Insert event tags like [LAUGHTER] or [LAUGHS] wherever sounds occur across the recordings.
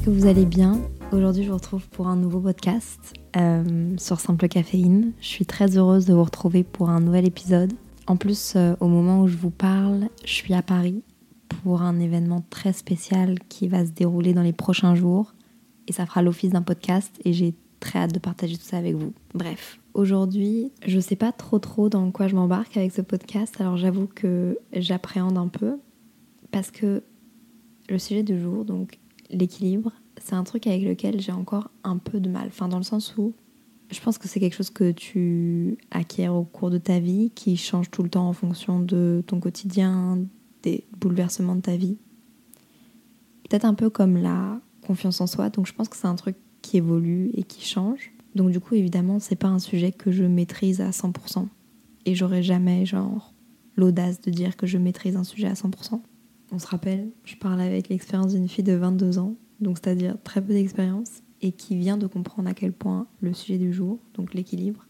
Que vous allez bien. Aujourd'hui, je vous retrouve pour un nouveau podcast euh, sur Simple Caféine. Je suis très heureuse de vous retrouver pour un nouvel épisode. En plus, euh, au moment où je vous parle, je suis à Paris pour un événement très spécial qui va se dérouler dans les prochains jours. Et ça fera l'office d'un podcast et j'ai très hâte de partager tout ça avec vous. Bref, aujourd'hui, je sais pas trop trop dans quoi je m'embarque avec ce podcast. Alors j'avoue que j'appréhende un peu parce que le sujet du jour, donc l'équilibre, c'est un truc avec lequel j'ai encore un peu de mal. Enfin, dans le sens où je pense que c'est quelque chose que tu acquiers au cours de ta vie, qui change tout le temps en fonction de ton quotidien, des bouleversements de ta vie. Peut-être un peu comme la confiance en soi. Donc, je pense que c'est un truc qui évolue et qui change. Donc, du coup, évidemment, c'est pas un sujet que je maîtrise à 100%. Et j'aurais jamais, genre, l'audace de dire que je maîtrise un sujet à 100%. On se rappelle, je parle avec l'expérience d'une fille de 22 ans, donc c'est-à-dire très peu d'expérience, et qui vient de comprendre à quel point le sujet du jour, donc l'équilibre,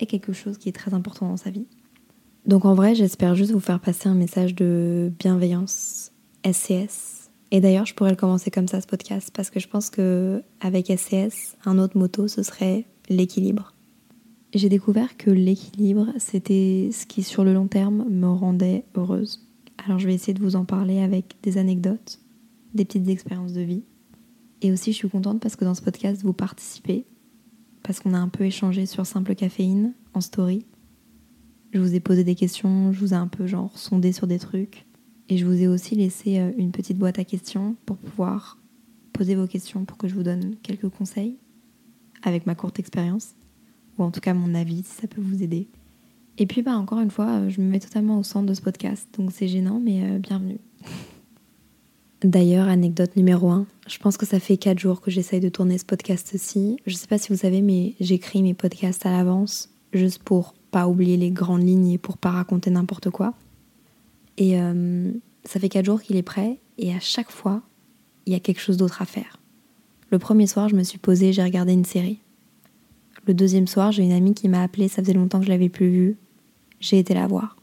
est quelque chose qui est très important dans sa vie. Donc en vrai, j'espère juste vous faire passer un message de bienveillance, SCS. Et d'ailleurs, je pourrais le commencer comme ça ce podcast parce que je pense que avec SCS, un autre motto ce serait l'équilibre. J'ai découvert que l'équilibre, c'était ce qui sur le long terme me rendait heureuse. Alors je vais essayer de vous en parler avec des anecdotes, des petites expériences de vie. Et aussi je suis contente parce que dans ce podcast vous participez, parce qu'on a un peu échangé sur simple caféine en story. Je vous ai posé des questions, je vous ai un peu genre sondé sur des trucs. Et je vous ai aussi laissé euh, une petite boîte à questions pour pouvoir poser vos questions pour que je vous donne quelques conseils avec ma courte expérience, ou en tout cas mon avis si ça peut vous aider. Et puis, bah, encore une fois, euh, je me mets totalement au centre de ce podcast, donc c'est gênant, mais euh, bienvenue. [LAUGHS] D'ailleurs, anecdote numéro 1, je pense que ça fait 4 jours que j'essaye de tourner ce podcast-ci. Je sais pas si vous savez, mais j'écris mes podcasts à l'avance, juste pour pas oublier les grandes lignes et pour pas raconter n'importe quoi. Et euh, ça fait 4 jours qu'il est prêt, et à chaque fois, il y a quelque chose d'autre à faire. Le premier soir, je me suis posée, j'ai regardé une série. Le deuxième soir, j'ai une amie qui m'a appelée, ça faisait longtemps que je l'avais plus vue j'ai été la voir.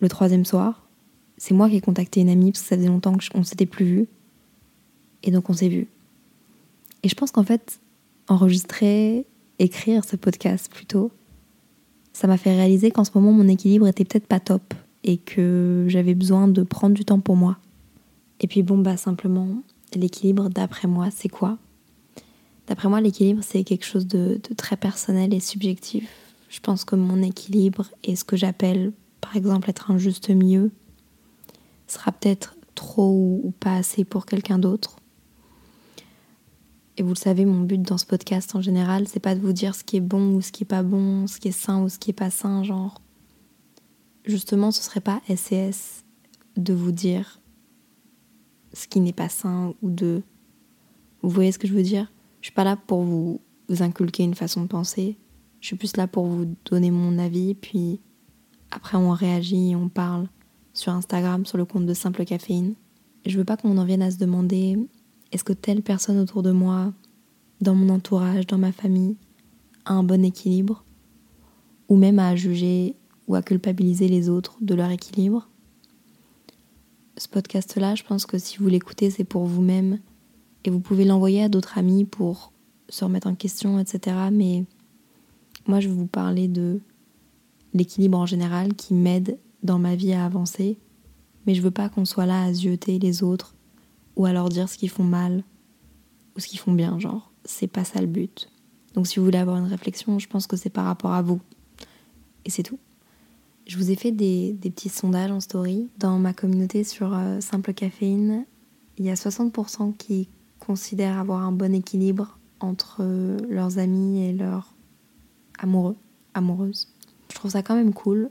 Le troisième soir, c'est moi qui ai contacté une amie parce que ça faisait longtemps qu'on s'était plus vu. Et donc on s'est vu. Et je pense qu'en fait, enregistrer, écrire ce podcast plutôt, ça m'a fait réaliser qu'en ce moment mon équilibre était peut-être pas top et que j'avais besoin de prendre du temps pour moi. Et puis bon bah simplement, l'équilibre d'après moi c'est quoi? D'après moi l'équilibre c'est quelque chose de très personnel et subjectif je pense que mon équilibre et ce que j'appelle par exemple être un juste milieu sera peut-être trop ou pas assez pour quelqu'un d'autre. Et vous le savez, mon but dans ce podcast en général, c'est pas de vous dire ce qui est bon ou ce qui est pas bon, ce qui est sain ou ce qui est pas sain, genre. Justement, ce serait pas SES de vous dire ce qui n'est pas sain ou de. Vous voyez ce que je veux dire? Je suis pas là pour vous, vous inculquer une façon de penser. Je suis plus là pour vous donner mon avis, puis après on réagit on parle sur Instagram, sur le compte de Simple Caféine. Je veux pas qu'on en vienne à se demander est-ce que telle personne autour de moi, dans mon entourage, dans ma famille, a un bon équilibre, ou même à juger ou à culpabiliser les autres de leur équilibre? Ce podcast-là, je pense que si vous l'écoutez, c'est pour vous-même, et vous pouvez l'envoyer à d'autres amis pour se remettre en question, etc. Mais moi, je vais vous parler de l'équilibre en général qui m'aide dans ma vie à avancer, mais je veux pas qu'on soit là à zioter les autres ou à leur dire ce qu'ils font mal ou ce qu'ils font bien, genre, c'est pas ça le but. Donc si vous voulez avoir une réflexion, je pense que c'est par rapport à vous. Et c'est tout. Je vous ai fait des, petits sondages en story. Dans ma communauté sur Simple Caféine, il y a 60% qui considèrent avoir un bon équilibre entre leurs amis et leurs amoureux, amoureuses. Je trouve ça quand même cool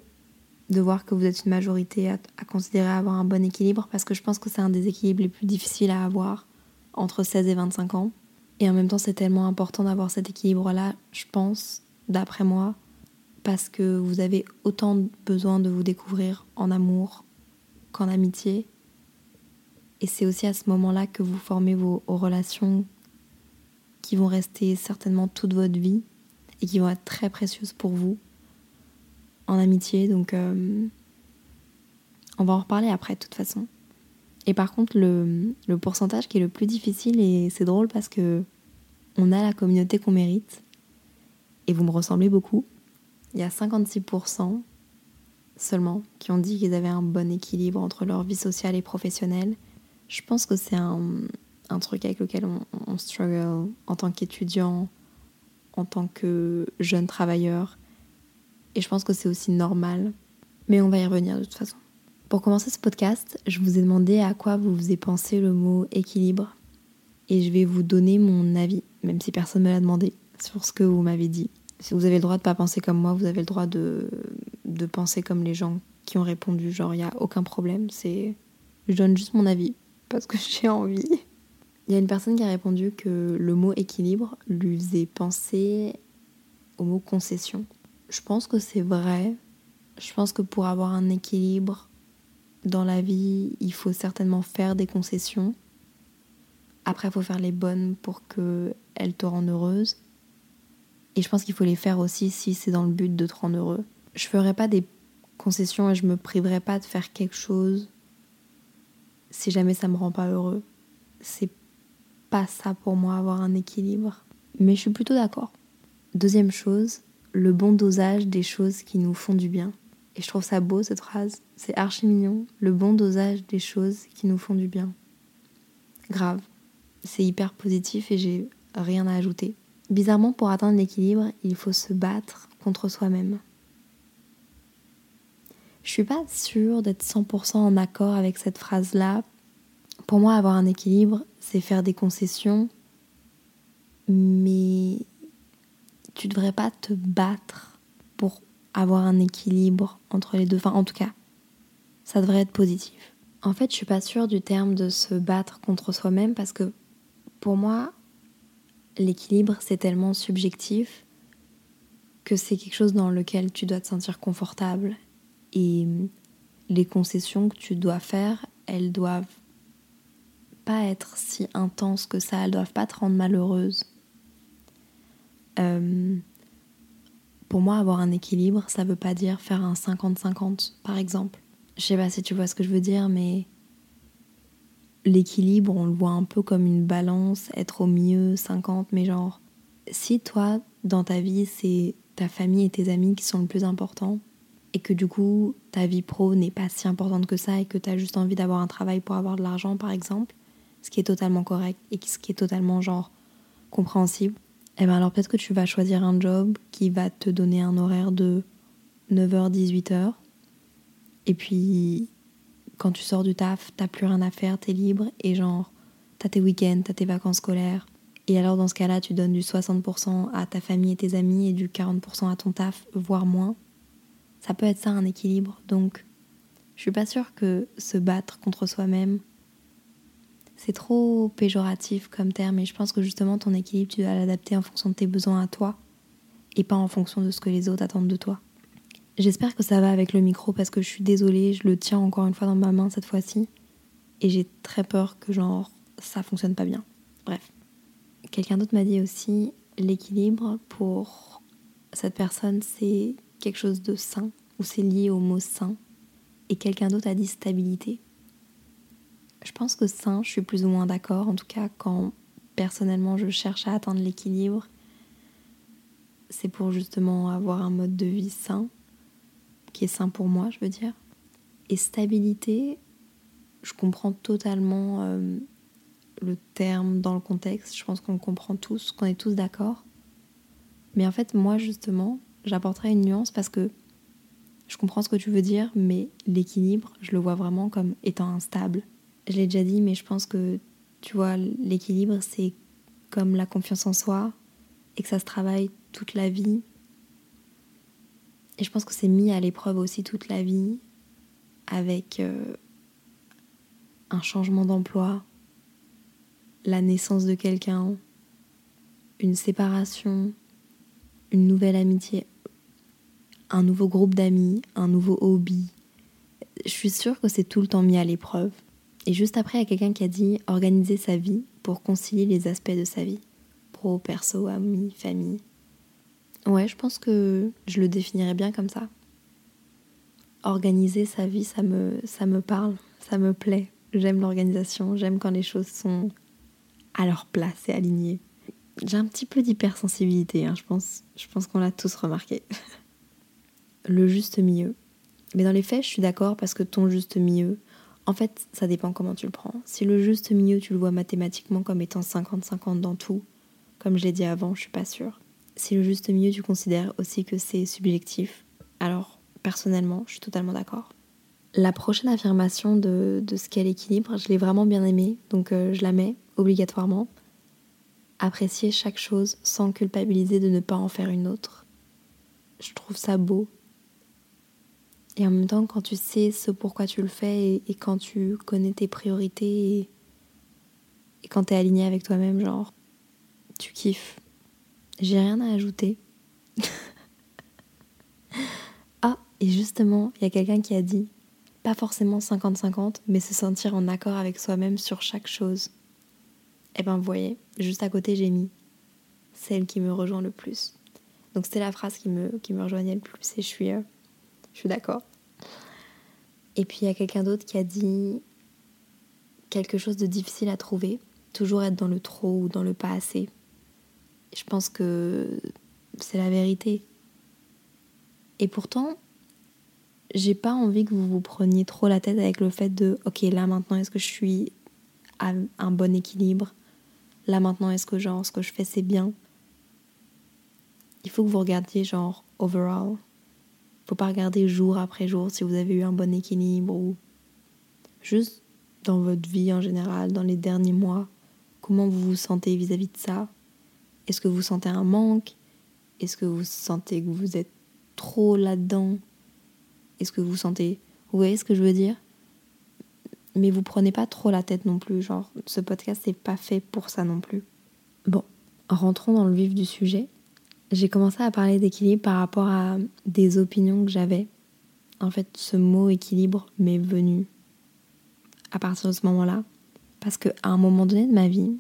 de voir que vous êtes une majorité à, considérer avoir un bon équilibre parce que je pense que c'est un des équilibres les plus difficiles à avoir entre 16 et 25 ans. Et en même temps, c'est tellement important d'avoir cet équilibre-là, je pense, d'après moi, parce que vous avez autant besoin de vous découvrir en amour qu'en amitié. Et c'est aussi à ce moment-là que vous formez vos, relations qui vont rester certainement toute votre vie et qui vont être très précieuses pour vous en amitié. Donc, euh, on va en reparler après, de toute façon. Et par contre, le, le pourcentage qui est le plus difficile, et c'est drôle parce que on a la communauté qu'on mérite, et vous me ressemblez beaucoup. Il y a 56% seulement qui ont dit qu'ils avaient un bon équilibre entre leur vie sociale et professionnelle. Je pense que c'est un, un, truc avec lequel on, on struggle en tant qu'étudiant, en tant que jeune travailleur. Et je pense que c'est aussi normal. Mais on va y revenir de toute façon. Pour commencer ce podcast, je vous ai demandé à quoi vous faisiez penser le mot équilibre. Et je vais vous donner mon avis, même si personne ne me l'a demandé, sur ce que vous m'avez dit. Si vous avez le droit de ne pas penser comme moi, vous avez le droit de, de penser comme les gens qui ont répondu. Genre, il n'y a aucun problème. C'est, Je donne juste mon avis parce que [LAUGHS] j'ai envie. Il y a une personne qui a répondu que le mot équilibre lui faisait penser au mot concession. Je pense que c'est vrai. Je pense que pour avoir un équilibre dans la vie, il faut certainement faire des concessions. Après, il faut faire les bonnes pour qu'elles te rendent heureuse. Et je pense qu'il faut les faire aussi si c'est dans le but de te rendre heureux. Je ferai pas des concessions et je me priverai pas de faire quelque chose si jamais ça me rend pas heureux. Pas ça pour moi avoir un équilibre. Mais je suis plutôt d'accord. Deuxième chose, le bon dosage des choses qui nous font du bien. Et je trouve ça beau cette phrase. C'est archi mignon. Le bon dosage des choses qui nous font du bien. Grave. C'est hyper positif et j'ai rien à ajouter. Bizarrement, pour atteindre l'équilibre, il faut se battre contre soi-même. Je suis pas sûre d'être 100% en accord avec cette phrase-là. Pour moi, avoir un équilibre, c'est faire des concessions, mais tu devrais pas te battre pour avoir un équilibre entre les deux. Enfin, en tout cas, ça devrait être positif. En fait, je suis pas sûre du terme de se battre contre soi-même parce que pour moi, l'équilibre, c'est tellement subjectif que c'est quelque chose dans lequel tu dois te sentir confortable. Et les concessions que tu dois faire, elles doivent pas être si intenses que ça, elles doivent pas te rendre malheureuse. Euh, pour moi, avoir un équilibre, ça veut pas dire faire un 50-50, par exemple. Je sais pas si tu vois ce que je veux dire, mais l'équilibre, on le voit un peu comme une balance, être au mieux 50, mais genre, si toi, dans ta vie, c'est ta famille et tes amis qui sont le plus importants, et que du coup, ta vie pro n'est pas si importante que ça, et que tu as juste envie d'avoir un travail pour avoir de l'argent, par exemple, ce qui est totalement correct, et ce qui est totalement, genre, compréhensible, eh ben alors peut-être que tu vas choisir un job qui va te donner un horaire de 9h-18h. Et puis, quand tu sors du taf, t'as plus rien à faire, t'es libre et genre, t'as tes week-ends, t'as tes vacances scolaires. Et alors dans ce cas-là, tu donnes du 60% à ta famille et tes amis et du 40% à ton taf, voire moins. Ça peut être ça un équilibre. Donc, je suis pas sûre que se battre contre soi-même c'est trop péjoratif comme terme et je pense que justement ton équilibre, tu dois l'adapter en fonction de tes besoins à toi et pas en fonction de ce que les autres attendent de toi. J'espère que ça va avec le micro parce que je suis désolée, je le tiens encore une fois dans ma main cette fois-ci et j'ai très peur que genre ça fonctionne pas bien. Bref. Quelqu'un d'autre m'a dit aussi l'équilibre pour cette personne c'est quelque chose de sain ou c'est lié au mot sain et quelqu'un d'autre a dit stabilité. Je pense que sain, je suis plus ou moins d'accord. En tout cas, quand personnellement je cherche à atteindre l'équilibre, c'est pour justement avoir un mode de vie sain, qui est sain pour moi, je veux dire. Et stabilité, je comprends totalement euh, le terme dans le contexte. Je pense qu'on comprend tous, qu'on est tous d'accord. Mais en fait, moi, justement, j'apporterai une nuance parce que je comprends ce que tu veux dire, mais l'équilibre, je le vois vraiment comme étant instable je l'ai déjà dit, mais je pense que, tu vois, l'équilibre, c'est comme la confiance en soi et que ça se travaille toute la vie. Et je pense que c'est mis à l'épreuve aussi toute la vie avec euh, un changement d'emploi, la naissance de quelqu'un, une séparation, une nouvelle amitié, un nouveau groupe d'amis, un nouveau hobby. Je suis sûre que c'est tout le temps mis à l'épreuve. Et juste après, il y a quelqu'un qui a dit organiser sa vie pour concilier les aspects de sa vie. Pro, perso, amis, famille. Ouais, je pense que je le définirais bien comme ça. Organiser sa vie, ça me, ça me parle, ça me plaît. J'aime l'organisation, j'aime quand les choses sont à leur place et alignées. J'ai un petit peu d'hypersensibilité, hein, je pense, je pense qu'on l'a tous remarqué. [LAUGHS] le juste milieu. Mais dans les faits, je suis d'accord parce que ton juste milieu, en fait, ça dépend comment tu le prends. Si le juste milieu, tu le vois mathématiquement comme étant 50-50 dans tout, comme je l'ai dit avant, je suis pas sûre. Si le juste milieu, tu considères aussi que c'est subjectif, alors personnellement, je suis totalement d'accord. La prochaine affirmation de, ce qu'est l'équilibre, je l'ai vraiment bien aimée, donc euh, je la mets obligatoirement. Apprécier chaque chose sans culpabiliser de ne pas en faire une autre. Je trouve ça beau et en même temps, quand tu sais ce pourquoi tu le fais et, quand tu connais tes priorités et, quand tu es aligné avec toi-même, genre, tu kiffes. J'ai rien à ajouter. [LAUGHS] ah, et justement, il y a quelqu'un qui a dit, pas forcément 50-50, mais se sentir en accord avec soi-même sur chaque chose. Eh ben, vous voyez, juste à côté, j'ai mis celle qui me rejoint le plus. Donc, c'était la phrase qui me, qui rejoignait le plus et je suis, euh, je suis d'accord. Et puis il y a quelqu'un d'autre qui a dit quelque chose de difficile à trouver, toujours être dans le trop ou dans le pas assez. je pense que c'est la vérité. Et pourtant, j'ai pas envie que vous vous preniez trop la tête avec le fait de ok là maintenant est-ce que je suis à un bon équilibre? Là maintenant est-ce que genre ce que je fais c'est bien? Il faut que vous regardiez genre overall faut pas regarder jour après jour si vous avez eu un bon équilibre ou juste dans votre vie en général, dans les derniers mois, comment vous vous sentez vis-à-vis de ça? Est-ce que vous sentez un manque? Est-ce que vous sentez que vous êtes trop là-dedans? Est-ce que vous sentez... Vous voyez ce que je veux dire? Mais vous prenez pas trop la tête non plus, genre ce podcast n'est pas fait pour ça non plus. Bon, rentrons dans le vif du sujet j'ai commencé à parler d'équilibre par rapport à des opinions que j'avais. En fait, ce mot équilibre m'est venu à partir de ce moment-là. Parce qu'à un moment donné de ma vie,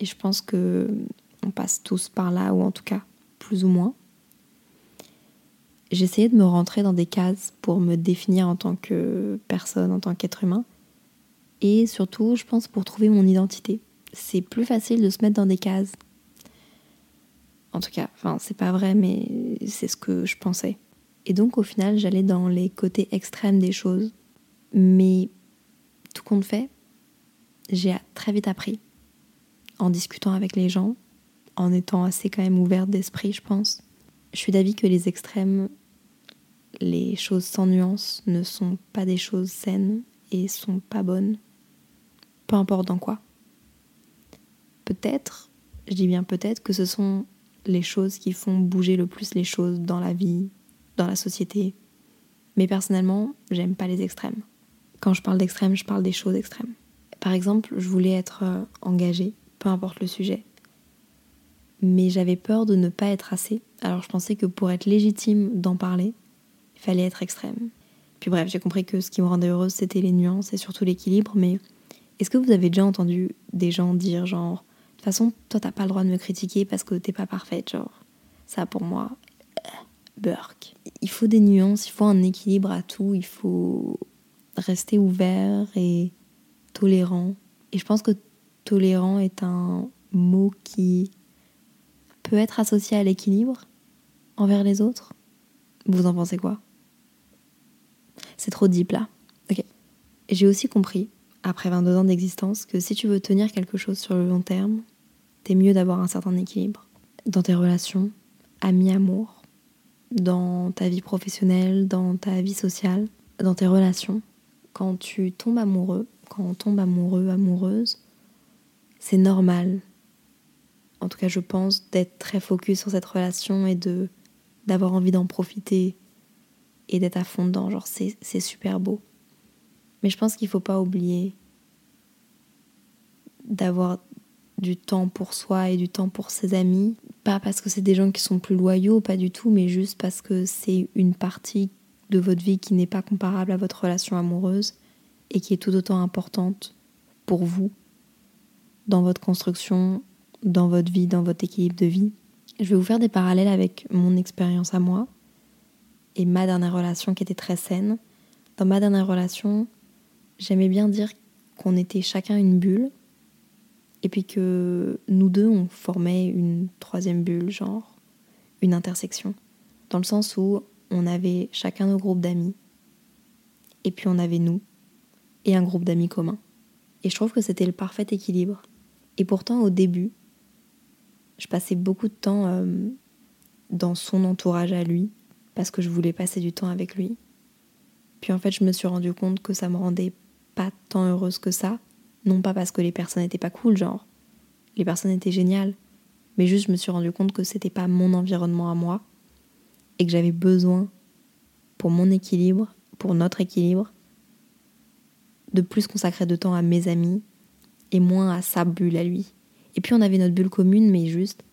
et je pense que on passe tous par là, ou en tout cas plus ou moins, j'essayais de me rentrer dans des cases pour me définir en tant que personne, en tant qu'être humain. Et surtout, je pense pour trouver mon identité. C'est plus facile de se mettre dans des cases en tout cas, enfin, c'est pas vrai, mais c'est ce que je pensais. Et donc, au final, j'allais dans les côtés extrêmes des choses. Mais tout compte fait, j'ai très vite appris, en discutant avec les gens, en étant assez quand même ouverte d'esprit, je pense. Je suis d'avis que les extrêmes, les choses sans nuance, ne sont pas des choses saines et sont pas bonnes. Peu importe dans quoi. Peut-être, je dis bien peut-être, que ce sont les choses qui font bouger le plus les choses dans la vie, dans la société. Mais personnellement, j'aime pas les extrêmes. Quand je parle d'extrêmes, je parle des choses extrêmes. Par exemple, je voulais être euh, engagée, peu importe le sujet. Mais j'avais peur de ne pas être assez. Alors je pensais que pour être légitime d'en parler, il fallait être extrême. Puis bref, j'ai compris que ce qui me rendait heureuse, c'était les nuances et surtout l'équilibre. Mais est-ce que vous avez déjà entendu des gens dire genre toute façon, toi, t'as pas le droit de me critiquer parce que t'es pas parfaite, genre. Ça, pour moi, euh, burk. Il faut des nuances, il faut un équilibre à tout, il faut rester ouvert et tolérant. Et je pense que tolérant est un mot qui peut être associé à l'équilibre envers les autres. Vous en pensez quoi? C'est trop deep là. Ok. J'ai aussi compris, après 22 ans d'existence, que si tu veux tenir quelque chose sur le long terme, c'est mieux d'avoir un certain équilibre dans tes relations, amis, amour, dans ta vie professionnelle, dans ta vie sociale, dans tes relations. Quand tu tombes amoureux, quand on tombe amoureux, amoureuse, c'est normal en tout cas je pense, d'être très focus sur cette relation et de d'avoir envie d'en profiter et d'être à fond dedans. Genre, c'est super beau. Mais je pense qu'il faut pas oublier d'avoir du temps pour soi et du temps pour ses amis. Pas parce que c'est des gens qui sont plus loyaux, pas du tout, mais juste parce que c'est une partie de votre vie qui n'est pas comparable à votre relation amoureuse et qui est tout autant importante pour vous dans votre construction, dans votre vie, dans votre équilibre de vie. Je vais vous faire des parallèles avec mon expérience à moi et ma dernière relation qui était très saine. Dans ma dernière relation, j'aimais bien dire qu'on était chacun une bulle et puis que nous deux, on formait une troisième bulle, genre une intersection. Dans le sens où on avait chacun nos groupes d'amis et puis on avait nous et un groupe d'amis commun. Et je trouve que c'était le parfait équilibre. Et pourtant, au début, je passais beaucoup de temps euh, dans son entourage à lui, parce que je voulais passer du temps avec lui. Puis en fait, je me suis rendu compte que ça me rendait pas tant heureuse que ça. Non pas parce que les personnes n'étaient pas cool, genre. Les personnes étaient géniales. Mais juste, je me suis rendu compte que c'était pas mon environnement à moi. Et que j'avais besoin, pour mon équilibre, pour notre équilibre, de plus consacrer de temps à mes amis et moins à sa bulle à lui. Et puis on avait notre bulle commune, mais juste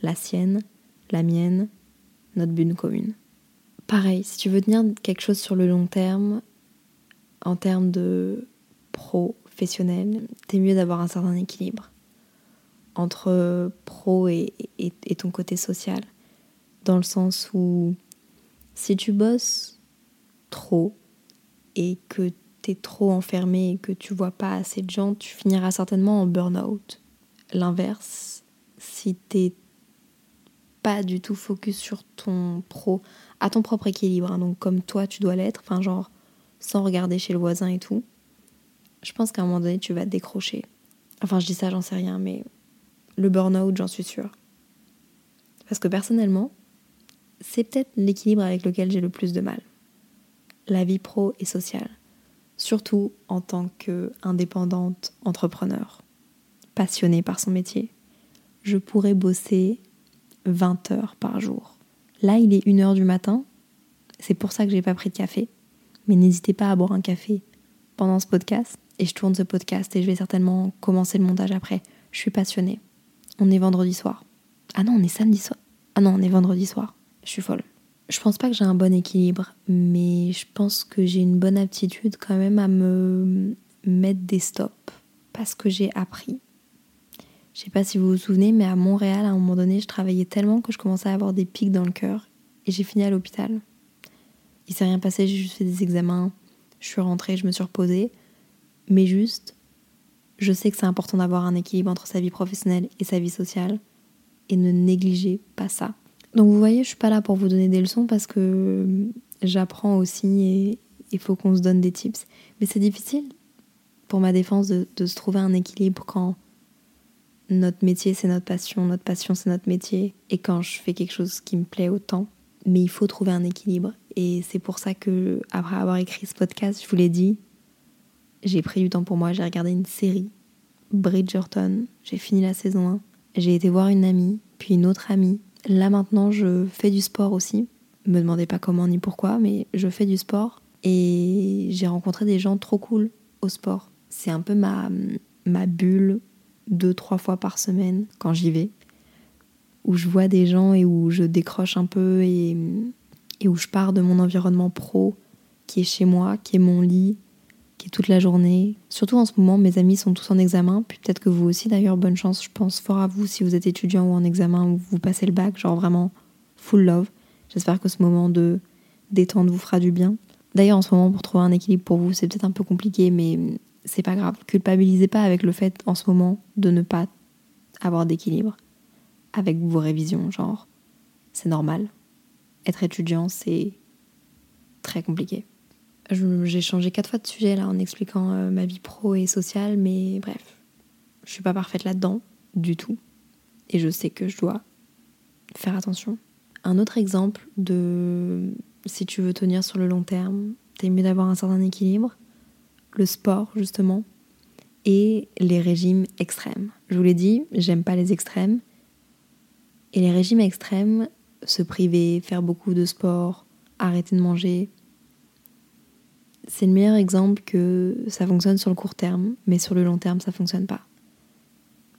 la sienne, la mienne, notre bulle commune. Pareil, si tu veux tenir quelque chose sur le long terme, en termes de professionnel, t'es mieux d'avoir un certain équilibre entre pro et, et, ton côté social. Dans le sens où si tu bosses trop et que t'es trop enfermé et que tu vois pas assez de gens, tu finiras certainement en burn-out. L'inverse, si t'es pas du tout focus sur ton pro, à ton propre équilibre, hein, donc comme toi tu dois l'être, enfin genre sans regarder chez le voisin et tout, je pense qu'à un moment donné tu vas décrocher. Enfin je dis ça, j'en sais rien, mais le burn-out, j'en suis sûre. Parce que personnellement, c'est peut-être l'équilibre avec lequel j'ai le plus de mal. La vie pro et sociale. Surtout en tant qu'indépendante entrepreneur, passionnée par son métier. Je pourrais bosser 20 heures par jour Là, il est 1h du matin. C'est pour ça que j'ai pas pris de café. Mais n'hésitez pas à boire un café pendant ce podcast. Et je tourne ce podcast et je vais certainement commencer le montage après. Je suis passionnée. On est vendredi soir. Ah non, on est samedi soir. Ah non, on est vendredi soir. Je suis folle. Je pense pas que j'ai un bon équilibre, mais je pense que j'ai une bonne aptitude quand même à me mettre des stops parce que j'ai appris je sais pas si vous vous souvenez, mais à Montréal, à un moment donné, je travaillais tellement que je commençais à avoir des pics dans le cœur et j'ai fini à l'hôpital. Il s'est rien passé, j'ai juste fait des examens, je suis rentrée, je me suis reposée. Mais juste, je sais que c'est important d'avoir un équilibre entre sa vie professionnelle et sa vie sociale et ne négligez pas ça. Donc vous voyez, je suis pas là pour vous donner des leçons parce que j'apprends aussi et il faut qu'on se donne des tips. Mais c'est difficile pour ma défense de, de se trouver un équilibre quand notre métier c'est notre passion, notre passion c'est notre métier. Et quand je fais quelque chose qui me plaît autant, mais il faut trouver un équilibre. Et c'est pour ça que, après avoir écrit ce podcast, je vous l'ai dit, j'ai pris du temps pour moi, j'ai regardé une série, Bridgerton, j'ai fini la saison 1, j'ai été voir une amie, puis une autre amie. Là maintenant, je fais du sport aussi. Me demandez pas comment ni pourquoi, mais je fais du sport et j'ai rencontré des gens trop cool au sport. C'est un peu ma, ma bulle deux, trois fois par semaine quand j'y vais, où je vois des gens et où je décroche un peu et, et où je pars de mon environnement pro qui est chez moi, qui est mon lit, toute la journée. Surtout en ce moment, mes amis sont tous en examen, puis peut-être que vous aussi d'ailleurs, bonne chance, je pense fort à vous si vous êtes étudiant ou en examen ou vous passez le bac, genre vraiment full love. J'espère que ce moment de détente vous fera du bien. D'ailleurs, en ce moment, pour trouver un équilibre pour vous, c'est peut-être un peu compliqué, mais c'est pas grave. Culpabilisez pas avec le fait en ce moment de ne pas avoir d'équilibre avec vos révisions, genre c'est normal. Être étudiant, c'est très compliqué. J'ai changé quatre fois de sujet là en expliquant euh, ma vie pro et sociale, mais bref, je suis pas parfaite là-dedans du tout, et je sais que je dois faire attention. Un autre exemple de si tu veux tenir sur le long terme, t'es mieux d'avoir un certain équilibre le sport justement et les régimes extrêmes. Je vous l'ai dit, j'aime pas les extrêmes, Et les régimes extrêmes, se priver, faire beaucoup de sport, arrêter de manger, c'est le meilleur exemple que ça fonctionne sur le court terme, mais sur le long terme, ça fonctionne pas.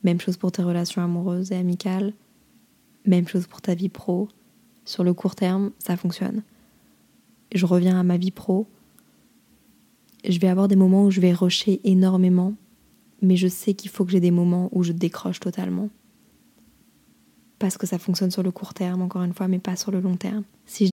Même chose pour tes relations amoureuses et amicales, même chose pour ta vie pro. Sur le court terme, ça fonctionne. Je reviens à ma vie pro. Je vais avoir des moments où je vais rusher énormément, mais je sais qu'il faut que j'ai des moments où je décroche totalement. Parce que ça fonctionne sur le court terme, encore une fois, mais pas sur le long terme. Si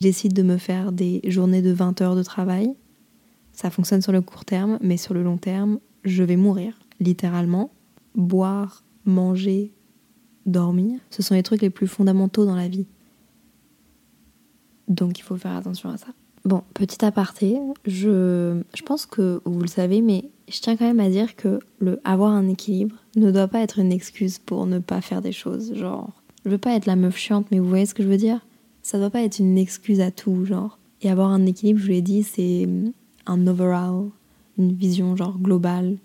Décide de me faire des journées de 20 heures de travail. Ça fonctionne sur le court terme, mais sur le long terme, je vais mourir, littéralement. Boire, manger, dormir, ce sont les trucs les plus fondamentaux dans la vie. Donc il faut faire attention à ça. Bon, petit aparté, je, je pense que vous le savez, mais je tiens quand même à dire que le avoir un équilibre ne doit pas être une excuse pour ne pas faire des choses. Genre, je veux pas être la meuf chiante, mais vous voyez ce que je veux dire? Ça doit pas être une excuse à tout, genre. Et avoir un équilibre, je vous l'ai dit, c'est un overall, une vision genre globale.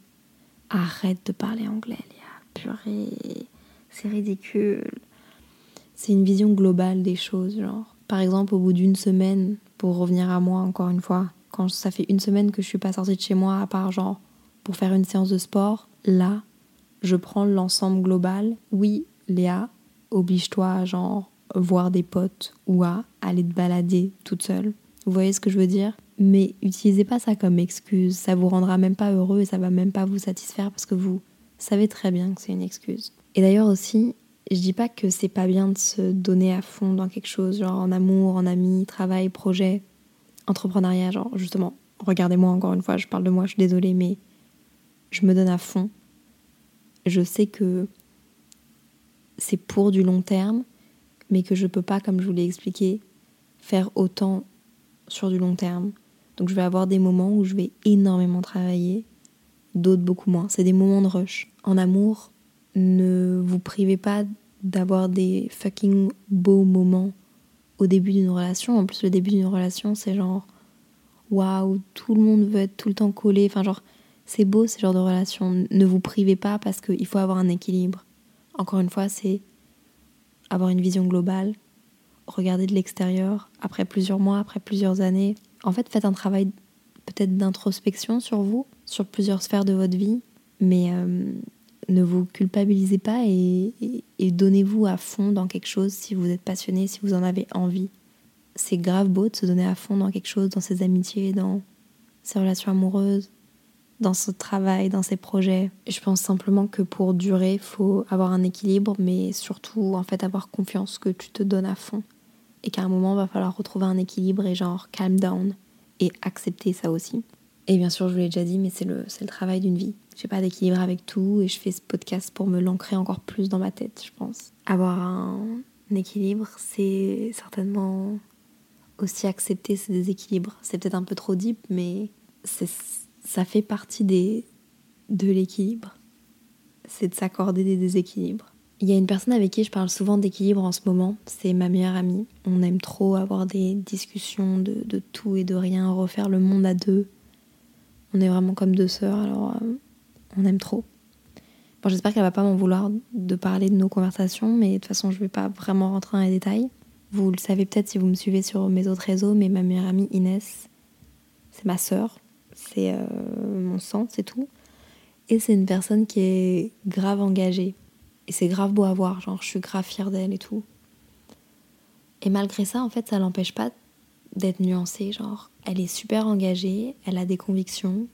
Arrête de parler anglais, Léa. Purée, c'est ridicule. C'est une vision globale des choses, genre. Par exemple, au bout d'une semaine, pour revenir à moi encore une fois, quand ça fait une semaine que je suis pas sortie de chez moi, à part genre pour faire une séance de sport, là, je prends l'ensemble global. Oui, Léa, oblige-toi genre voir des potes ou à aller te balader toute seule. Vous voyez ce que je veux dire? Mais utilisez pas ça comme excuse, ça vous rendra même pas heureux et ça va même pas vous satisfaire parce que vous savez très bien que c'est une excuse. Et d'ailleurs aussi, je dis pas que c'est pas bien de se donner à fond dans quelque chose, genre en amour, en ami, travail, projet, entrepreneuriat, genre justement, regardez-moi encore une fois, je parle de moi, je suis désolée, mais je me donne à fond. Je sais que c'est pour du long terme, mais que je peux pas, comme je vous l'ai expliqué, faire autant sur du long terme. Donc je vais avoir des moments où je vais énormément travailler, d'autres beaucoup moins. C'est des moments de rush. En amour, ne vous privez pas d'avoir des fucking beaux moments au début d'une relation. En plus, le début d'une relation, c'est genre waouh, tout le monde veut être tout le temps collé. Enfin, genre, c'est beau ce genre de relation. Ne vous privez pas parce qu'il faut avoir un équilibre. Encore une fois, c'est avoir une vision globale, regarder de l'extérieur après plusieurs mois, après plusieurs années. En fait, faites un travail peut-être d'introspection sur vous, sur plusieurs sphères de votre vie, mais euh, ne vous culpabilisez pas et, donnez-vous à fond dans quelque chose si vous êtes passionné, si vous en avez envie. C'est grave beau de se donner à fond dans quelque chose, dans ses amitiés, dans ses relations amoureuses, dans ce travail, dans ses projets. Je pense simplement que pour durer, il faut avoir un équilibre, mais surtout en fait avoir confiance que tu te donnes à fond et qu'à un moment il va falloir retrouver un équilibre et genre calm down et accepter ça aussi. Et bien sûr, je vous l'ai déjà dit, mais c'est le, travail d'une vie. J'ai pas d'équilibre avec tout et je fais ce podcast pour me l'ancrer encore plus dans ma tête, je pense. Avoir un, équilibre, c'est certainement aussi accepter ces déséquilibres. C'est peut-être un peu trop deep, mais ça fait partie de l'équilibre. C'est de s'accorder des déséquilibres. Il y a une personne avec qui je parle souvent d'équilibre en ce moment, c'est ma meilleure amie. On aime trop avoir des discussions de, de, tout et de rien, refaire le monde à deux. On est vraiment comme deux sœurs, alors euh, on aime trop. Bon, j'espère qu'elle va pas m'en vouloir de parler de nos conversations, mais de toute façon, je vais pas vraiment rentrer dans les détails. Vous le savez peut-être si vous me suivez sur mes autres réseaux, mais ma meilleure amie Inès, c'est ma sœur, c'est euh, mon sang, c'est tout. Et c'est une personne qui est grave engagée. Et c'est grave beau à voir, genre je suis grave fière d'elle et tout. Et malgré ça, en fait, ça l'empêche pas d'être nuancée, genre elle est super engagée, elle a des convictions,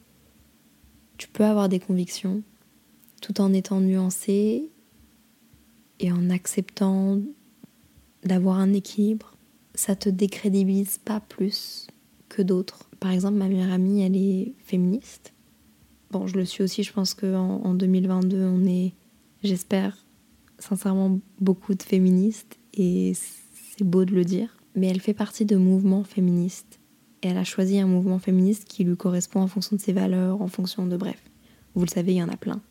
tu peux avoir des convictions tout en étant nuancé et en acceptant d'avoir un équilibre. Ça te décrédibilise pas plus que d'autres. Par exemple, ma meilleure amie, elle est féministe. Bon, je le suis aussi, je pense qu'en en 2022, on est, j'espère, sincèrement beaucoup de féministes et c'est beau de le dire. Mais elle fait partie de mouvements féministes. Et elle a choisi un mouvement féministe qui lui correspond en fonction de ses valeurs, en fonction de bref. Vous le savez, il y en a plein.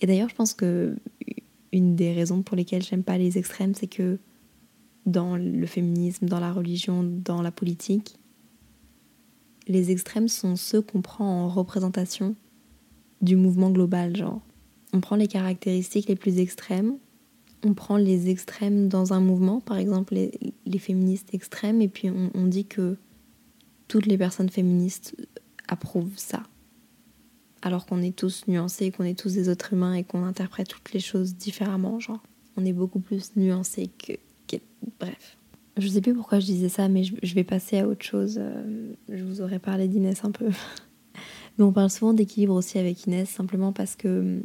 Et d'ailleurs, je pense que une des raisons pour lesquelles j'aime pas les extrêmes, c'est que dans le féminisme, dans la religion, dans la politique, les extrêmes sont ceux qu'on prend en représentation du mouvement global, genre. On prend les caractéristiques les plus extrêmes, on prend les extrêmes dans un mouvement, par exemple les, féministes extrêmes, et puis on, on dit que toutes les personnes féministes approuvent ça alors qu'on est tous nuancés, qu'on est tous des êtres humains et qu'on interprète toutes les choses différemment, genre. On est beaucoup plus nuancés que, Bref. Je sais plus pourquoi je disais ça, mais je, vais passer à autre chose. Euh, je vous aurais parlé d'Inès un peu. [LAUGHS] mais on parle souvent d'équilibre aussi avec Inès, simplement parce que hum,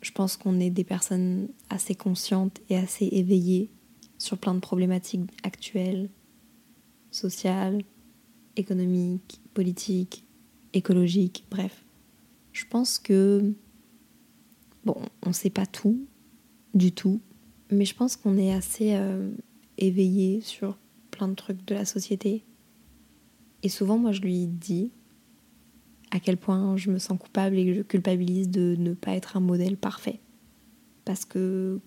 je pense qu'on est des personnes assez conscientes et assez éveillées sur plein de problématiques actuelles, sociales, économiques, politiques, écologiques, bref. Je pense que, bon, on ne sait pas tout, du tout, mais je pense qu'on est assez euh, éveillé sur plein de trucs de la société. Et souvent, moi, je lui dis à quel point je me sens coupable et que je culpabilise de ne pas être un modèle parfait. Parce que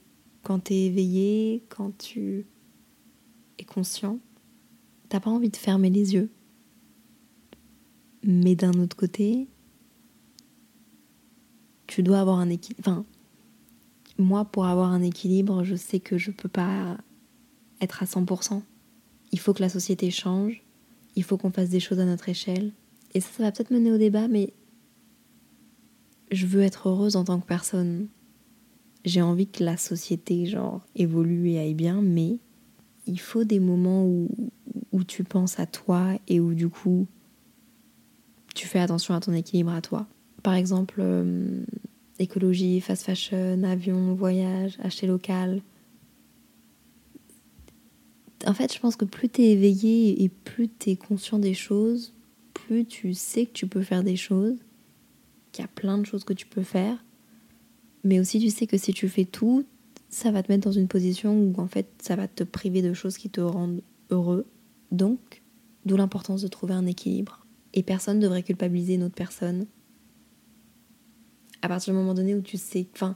quand tu es éveillé, quand tu es conscient, t'as pas envie de fermer les yeux. Mais d'un autre côté, tu dois avoir un équilibre. Enfin, moi, pour avoir un équilibre, je sais que je peux pas être à 100%. Il faut que la société change, il faut qu'on fasse des choses à notre échelle. Et ça, ça va peut-être mener au débat, mais je veux être heureuse en tant que personne. J'ai envie que la société, genre, évolue et aille bien, mais il faut des moments où, tu penses à toi et où, du coup, tu fais attention à ton équilibre à toi. Par exemple, euh, écologie, fast fashion, avion, voyage, acheter local. En fait, je pense que plus tu es éveillé et plus tu es conscient des choses, plus tu sais que tu peux faire des choses, qu'il y a plein de choses que tu peux faire. Mais aussi, tu sais que si tu fais tout, ça va te mettre dans une position où en fait, ça va te priver de choses qui te rendent heureux. Donc, d'où l'importance de trouver un équilibre. Et personne ne devrait culpabiliser une autre personne à partir du moment donné où tu sais. Enfin.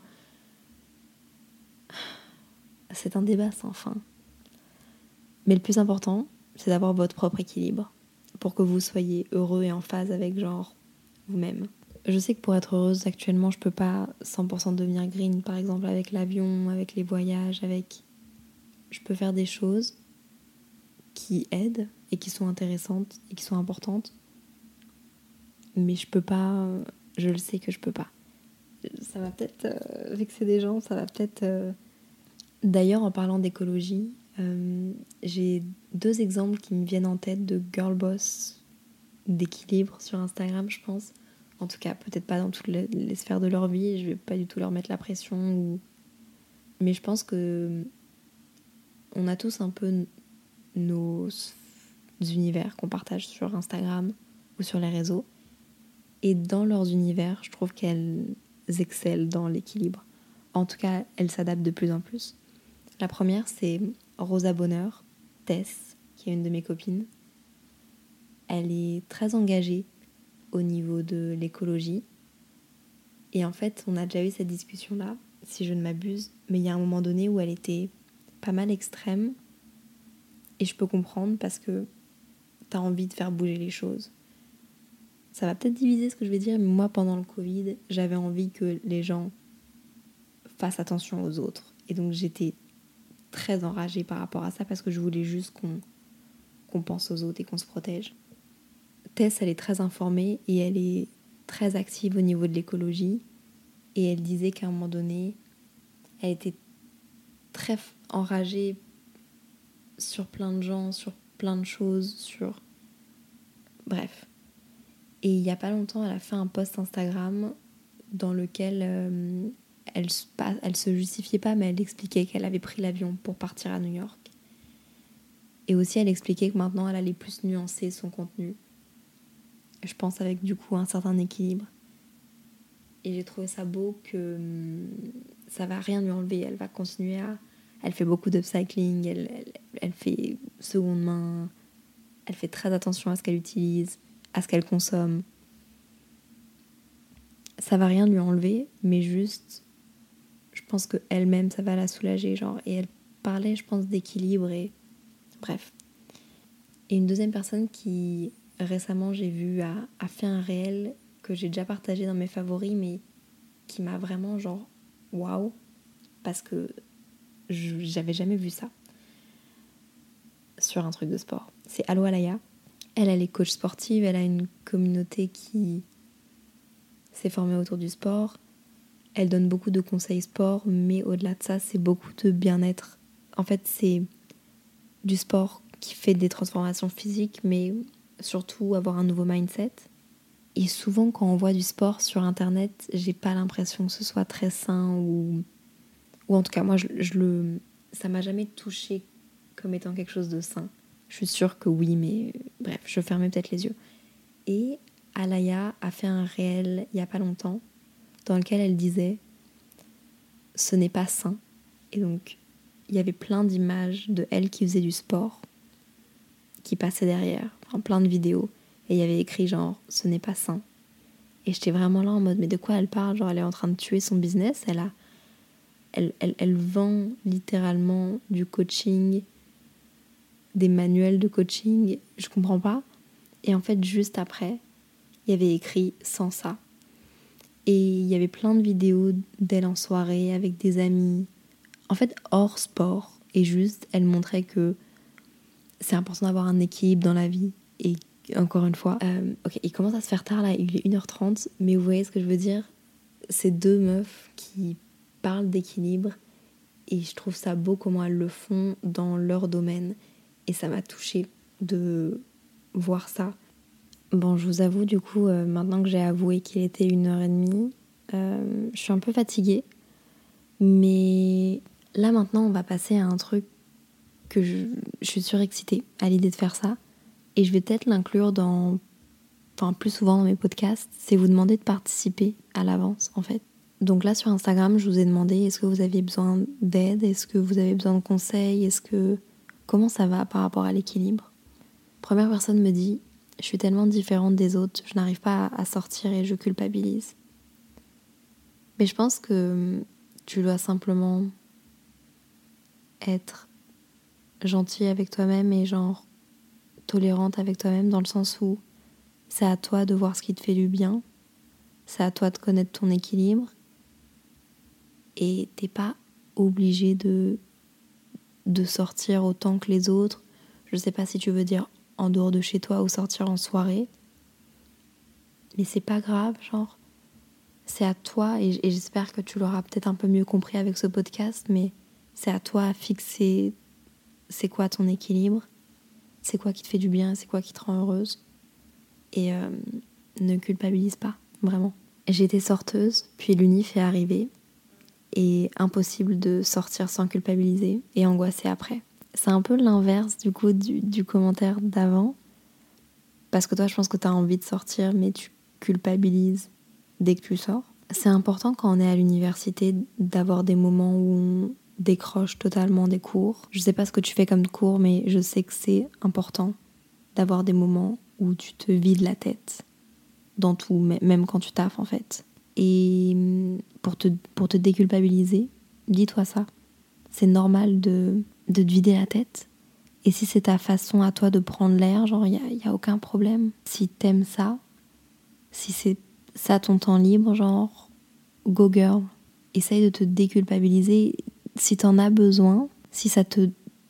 C'est un débat sans fin. Mais le plus important, c'est d'avoir votre propre équilibre pour que vous soyez heureux et en phase avec genre vous-même. Je sais que pour être heureuse actuellement, je peux pas 100% devenir green, par exemple avec l'avion, avec les voyages, avec. Je peux faire des choses qui aident et qui sont intéressantes et qui sont importantes, mais je peux pas. Je le sais que je peux pas ça va peut-être euh, vexer des gens, ça va peut-être... Euh, D'ailleurs, en parlant d'écologie, euh, j'ai deux exemples qui me viennent en tête de girl boss d'équilibre sur Instagram, je pense. En tout cas, peut-être pas dans toutes les, sphères de leur vie, je vais pas du tout leur mettre la pression. Mais je pense que on a tous un peu nos univers qu'on partage sur Instagram ou sur les réseaux. Et dans leurs univers, je trouve qu'elles excellent dans l'équilibre. En tout cas, elles s'adaptent de plus en plus. La première, c'est Rosa Bonheur, Tess, qui est une de mes copines. Elle est très engagée au niveau de l'écologie. Et en fait, on a déjà eu cette discussion-là, si je ne m'abuse, mais il y a un moment donné où elle était pas mal extrême. Et je peux comprendre parce que t'as envie de faire bouger les choses. Ça va peut-être diviser ce que je vais dire, mais moi, pendant le Covid, j'avais envie que les gens fassent attention aux autres. Et donc, j'étais très enragée par rapport à ça parce que je voulais juste qu'on pense aux autres et qu'on se protège. Tess, elle est très informée et elle est très active au niveau de l'écologie. Et elle disait qu'à un moment donné, elle était très enragée sur plein de gens, sur plein de choses, sur... Bref. Et il n'y a pas longtemps, elle a fait un post Instagram dans lequel euh, elle, elle se justifiait pas, mais elle expliquait qu'elle avait pris l'avion pour partir à New York. Et aussi, elle expliquait que maintenant, elle allait plus nuancer son contenu. Je pense avec du coup un certain équilibre. Et j'ai trouvé ça beau que hum, ça va rien lui enlever. Elle va continuer à. Elle fait beaucoup d'upcycling, elle, elle, fait seconde main, elle fait très attention à ce qu'elle utilise, à ce qu'elle consomme. Ça va rien lui enlever, mais juste, pense que elle-même, ça va la soulager, genre. Et elle parlait, je pense, d'équilibre et bref. Et une deuxième personne qui récemment j'ai vu a, a fait un réel que j'ai déjà partagé dans mes favoris, mais qui m'a vraiment genre waouh, parce que j'avais jamais vu ça sur un truc de sport. C'est Allo Alaya. Elle, elle est coach sportive, elle a une communauté qui s'est formée autour du sport. Elle donne beaucoup de conseils sport, mais au-delà de ça, c'est beaucoup de bien-être. En fait, c'est du sport qui fait des transformations physiques, mais surtout avoir un nouveau mindset. Et souvent, quand on voit du sport sur internet, j'ai pas l'impression que ce soit très sain ou. Ou en tout cas, moi, je, le. Ça m'a jamais touché comme étant quelque chose de sain. Je suis sûre que oui, mais bref, je fermais peut-être les yeux. Et Alaya a fait un réel il y a pas longtemps dans lequel elle disait ce n'est pas sain. Et donc, il y avait plein d'images de elle qui faisait du sport qui passaient derrière, en plein de vidéos. Et il y avait écrit genre ce n'est pas sain. Et j'étais vraiment là en mode mais de quoi elle parle? Genre elle est en train de tuer son business, elle a elle, elle, elle vend littéralement du coaching, des manuels de coaching, je comprends pas. Et en fait juste après, il y avait écrit sans ça. Et il y avait plein de vidéos d'elle en soirée avec des amis. En fait hors sport. Et juste elle montrait que c'est important d'avoir un équilibre dans la vie et encore une fois, euh, il commence à se faire tard là, il est 1h30, mais vous voyez ce que je veux dire? C'est deux meufs qui parlent d'équilibre et je trouve ça beau comment elles le font dans leur domaine et ça m'a touchée de voir ça. Bon, je vous avoue, du coup, euh, maintenant que j'ai avoué qu'il était 1h30, euh, je suis un peu fatiguée, mais là maintenant on va passer à un truc que je, je suis surexcitée à l'idée de faire ça. Et je vais peut-être l'inclure dans, enfin plus souvent dans mes podcasts, c'est vous demander de participer à l'avance en fait. Donc là sur Instagram, je vous ai demandé est-ce que vous aviez besoin d'aide, est-ce que vous avez besoin de conseils, est-ce que comment ça va par rapport à l'équilibre? Première personne me dit je suis tellement différente des autres, je n'arrive pas à sortir et je culpabilise. Mais je pense que tu dois simplement être gentil avec toi-même et genre tolérante avec toi-même dans le sens où c'est à toi de voir ce qui te fait du bien, c'est à toi de connaître ton équilibre et t'es pas obligé de de sortir autant que les autres. Je sais pas si tu veux dire en dehors de chez toi ou sortir en soirée. Mais c'est pas grave, genre c'est à toi et j'espère que tu l'auras peut-être un peu mieux compris avec ce podcast, mais c'est à toi à fixer c'est quoi ton équilibre c'est quoi qui te fait du bien, c'est quoi qui te rend heureuse. Et euh, ne culpabilise pas, vraiment. J'étais sorteuse, puis l'unif est arrivé. Et impossible de sortir sans culpabiliser et angoisser après. C'est un peu l'inverse du coup du, commentaire d'avant. Parce que toi, je pense que tu as envie de sortir, mais tu culpabilises dès que tu sors. C'est important quand on est à l'université d'avoir des moments où on, décroche totalement des cours. Je sais pas ce que tu fais comme cours, mais je sais que c'est important d'avoir des moments où tu te vides la tête dans tout, même quand tu taffes en fait. Et mm, pour te, pour te déculpabiliser, dis-toi ça. C'est normal de, de te vider la tête. Et si c'est ta façon à toi de prendre l'air, genre, il n'y a, a aucun problème. Si t'aimes ça, si c'est ça ton temps libre, genre, go girl. Essaye de te déculpabiliser si tu en as besoin, si ça te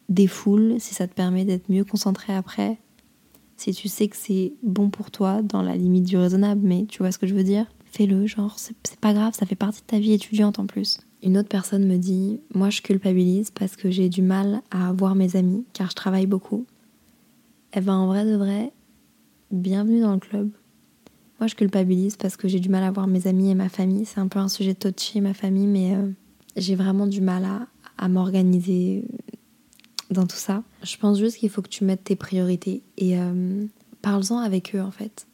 défoule, si ça te permet d'être mieux concentré après, si tu sais que c'est bon pour toi dans la limite du raisonnable, mais tu vois ce que je veux dire, fais-le, genre c'est pas grave, ça fait partie de ta vie étudiante en plus. Une autre personne me dit, moi je culpabilise parce que j'ai du mal à voir mes amis car je travaille beaucoup. Eh ben en vrai de vrai, bienvenue dans le club. Moi je culpabilise parce que j'ai du mal à voir mes amis et ma famille. C'est un peu un sujet touchy ma famille, mais euh, j'ai vraiment du mal à, m'organiser dans tout ça. Je pense juste qu'il faut que tu mettes tes priorités et euh, parle-en avec eux en fait.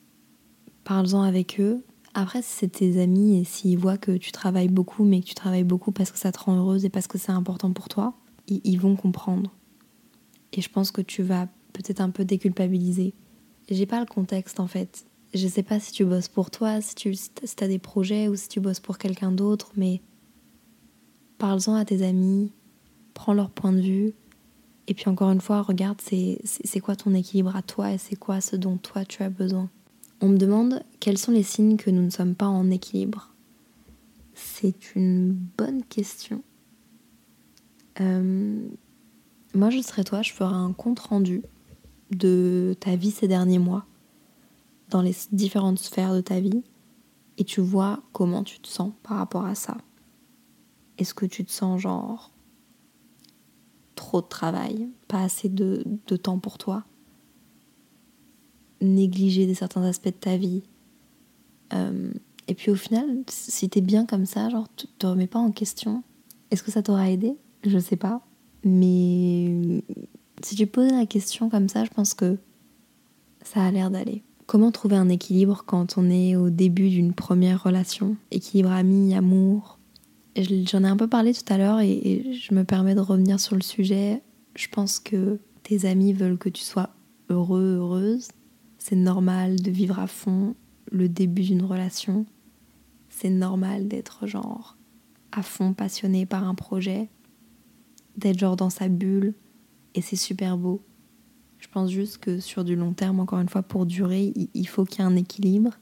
Parle-en avec eux, Après, si c'est tes amis et s'ils voient que tu travailles beaucoup, mais que tu travailles beaucoup parce que ça te rend heureuse et parce que c'est important pour toi, ils, vont comprendre. Et je pense que tu vas peut-être un peu déculpabiliser. J'ai pas le contexte en fait. Je sais pas si tu bosses pour toi, si tu as des projets ou si tu bosses pour quelqu'un d'autre, mais parle-en à tes amis, prends leur point de vue. Et puis encore une fois, regarde c'est quoi ton équilibre à toi et c'est quoi ce dont toi tu as besoin. On me demande quels sont les signes que nous ne sommes pas en équilibre. C'est une bonne question. Euh, moi, je serais toi, je ferai un compte rendu de ta vie ces derniers mois, dans les différentes sphères de ta vie, et tu vois comment tu te sens par rapport à ça. Est-ce que tu te sens genre trop de travail, pas assez de temps pour toi? Négliger des certains aspects de ta vie. Euh, et puis au final, si t'es bien comme ça, genre tu te remets pas en question, est-ce que ça t'aura aidé? Je sais pas. Mais si tu poses la question comme ça, je pense que ça a l'air d'aller. Comment trouver un équilibre quand on est au début d'une première relation? Équilibre ami, amour? J'en ai un peu parlé tout à l'heure et je me permets de revenir sur le sujet. Je pense que tes amis veulent que tu sois heureux, heureuse. C'est normal de vivre à fond le début d'une relation. C'est normal d'être genre à fond passionné par un projet, d'être genre dans sa bulle, et c'est super beau. Je pense juste que sur du long terme, encore une fois, pour durer, il faut qu'il y ait un équilibre.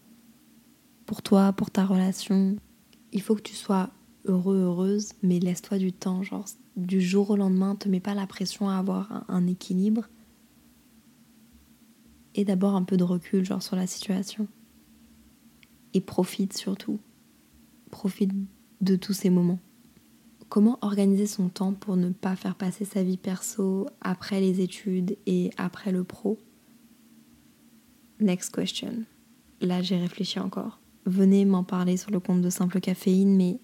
Pour toi, pour ta relation, il faut que tu sois heureux, heureuse, mais laisse-toi du temps. Genre, du jour au lendemain, te mets pas la pression à avoir un équilibre d'abord un peu de recul genre sur la situation. Et profite surtout. Profite de tous ces moments. Comment organiser son temps pour ne pas faire passer sa vie perso après les études et après le pro? Next question. Là, j'ai réfléchi encore. Venez m'en parler sur le compte de Simple Caféine, mais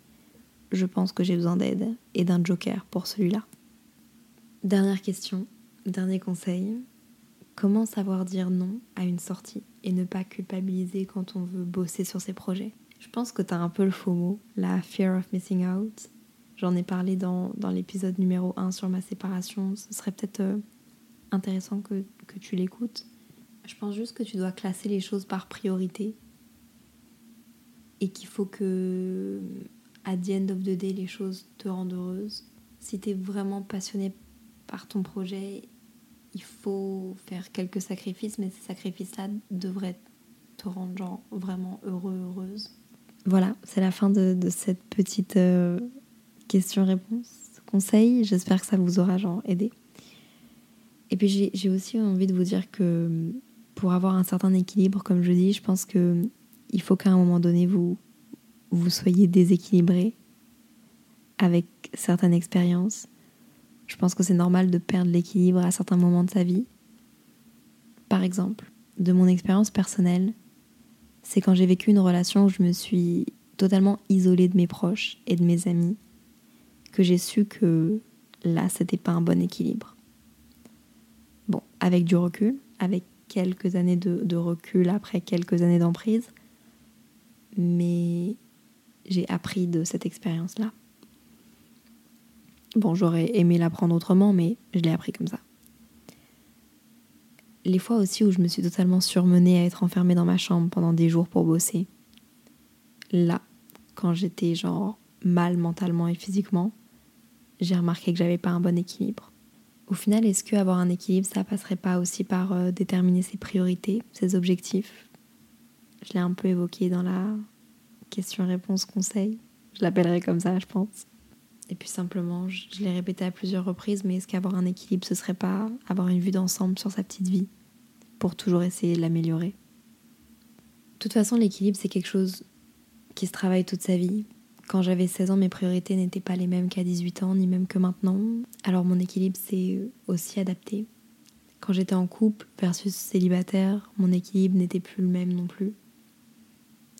je pense que j'ai besoin d'aide et d'un joker pour celui-là. Dernière question, dernier conseil. Comment savoir dire non à une sortie et ne pas culpabiliser quand on veut bosser sur ses projets? Je pense que tu as un peu le faux mot, la fear of missing out. J'en ai parlé dans, l'épisode numéro 1 sur ma séparation. Ce serait peut-être euh, intéressant que, que tu l'écoutes. Je pense juste que tu dois classer les choses par priorité et qu'il faut que, à the end of the day, les choses te rendent heureuse. Si tu es vraiment passionné par ton projet il faut faire quelques sacrifices, mais ces sacrifices-là devraient te rendre genre vraiment heureux, heureuse. Voilà, c'est la fin de, cette petite euh, question-réponse, conseil. J'espère que ça vous aura genre aidé. Et puis j'ai aussi envie de vous dire que pour avoir un certain équilibre, comme je dis, je pense que il faut qu'à un moment donné vous vous soyez déséquilibré avec certaines expériences je pense que c'est normal de perdre l'équilibre à certains moments de sa vie. Par exemple, de mon expérience personnelle, c'est quand j'ai vécu une relation où je me suis totalement isolée de mes proches et de mes amis que j'ai su que là, c'était pas un bon équilibre. Bon, avec du recul, avec quelques années de, de recul après quelques années d'emprise, mais j'ai appris de cette expérience-là. Bon, j'aurais aimé l'apprendre autrement, mais je l'ai appris comme ça. Les fois aussi où je me suis totalement surmenée à être enfermée dans ma chambre pendant des jours pour bosser. Là, quand j'étais genre mal mentalement et physiquement, j'ai remarqué que j'avais pas un bon équilibre. Au final, est-ce que avoir un équilibre, ça passerait pas aussi par euh, déterminer ses priorités, ses objectifs? Je l'ai un peu évoqué dans la question-réponse conseil. Je l'appellerai comme ça, je pense. Et puis simplement, je, l'ai répété à plusieurs reprises, mais est-ce qu'avoir un équilibre, ce serait pas avoir une vue d'ensemble sur sa petite vie pour toujours essayer de l'améliorer? De toute façon, l'équilibre, c'est quelque chose qui se travaille toute sa vie. Quand j'avais 16 ans, mes priorités n'étaient pas les mêmes qu'à 18 ans, ni même que maintenant. Alors mon équilibre s'est aussi adapté. Quand j'étais en couple versus célibataire, mon équilibre n'était plus le même non plus.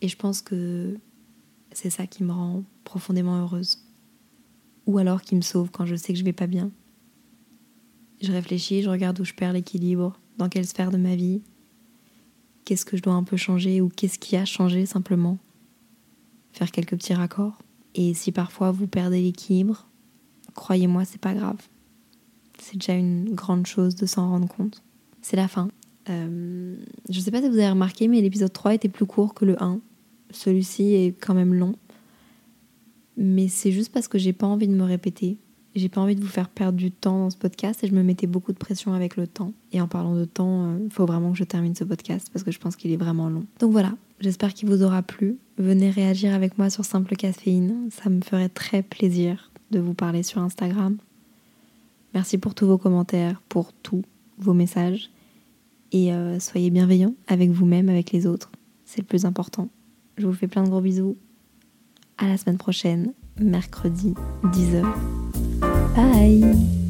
Et je pense que c'est ça qui me rend profondément heureuse ou alors qui me sauve quand je sais que je vais pas bien. Je réfléchis, je regarde où je perds l'équilibre, dans quelle sphère de ma vie, qu'est-ce que je dois un peu changer ou qu'est-ce qui a changé simplement? Faire quelques petits raccords. Et si parfois vous perdez l'équilibre, croyez-moi, c'est pas grave. C'est déjà une grande chose de s'en rendre compte. C'est la fin. Euh, je sais pas si vous avez remarqué, mais l'épisode 3 était plus court que le 1. Celui-ci est quand même long. Mais c'est juste parce que j'ai pas envie de me répéter. J'ai pas envie de vous faire perdre du temps dans ce podcast et je me mettais beaucoup de pression avec le temps. Et en parlant de temps, il euh, faut vraiment que je termine ce podcast parce que je pense qu'il est vraiment long. Donc voilà, j'espère qu'il vous aura plu. Venez réagir avec moi sur Simple Caféine, ça me ferait très plaisir de vous parler sur Instagram. Merci pour tous vos commentaires, pour tous vos messages. Et euh, soyez bienveillants avec vous-même, avec les autres. C'est le plus important. Je vous fais plein de gros bisous. À la semaine prochaine, mercredi 10h. Bye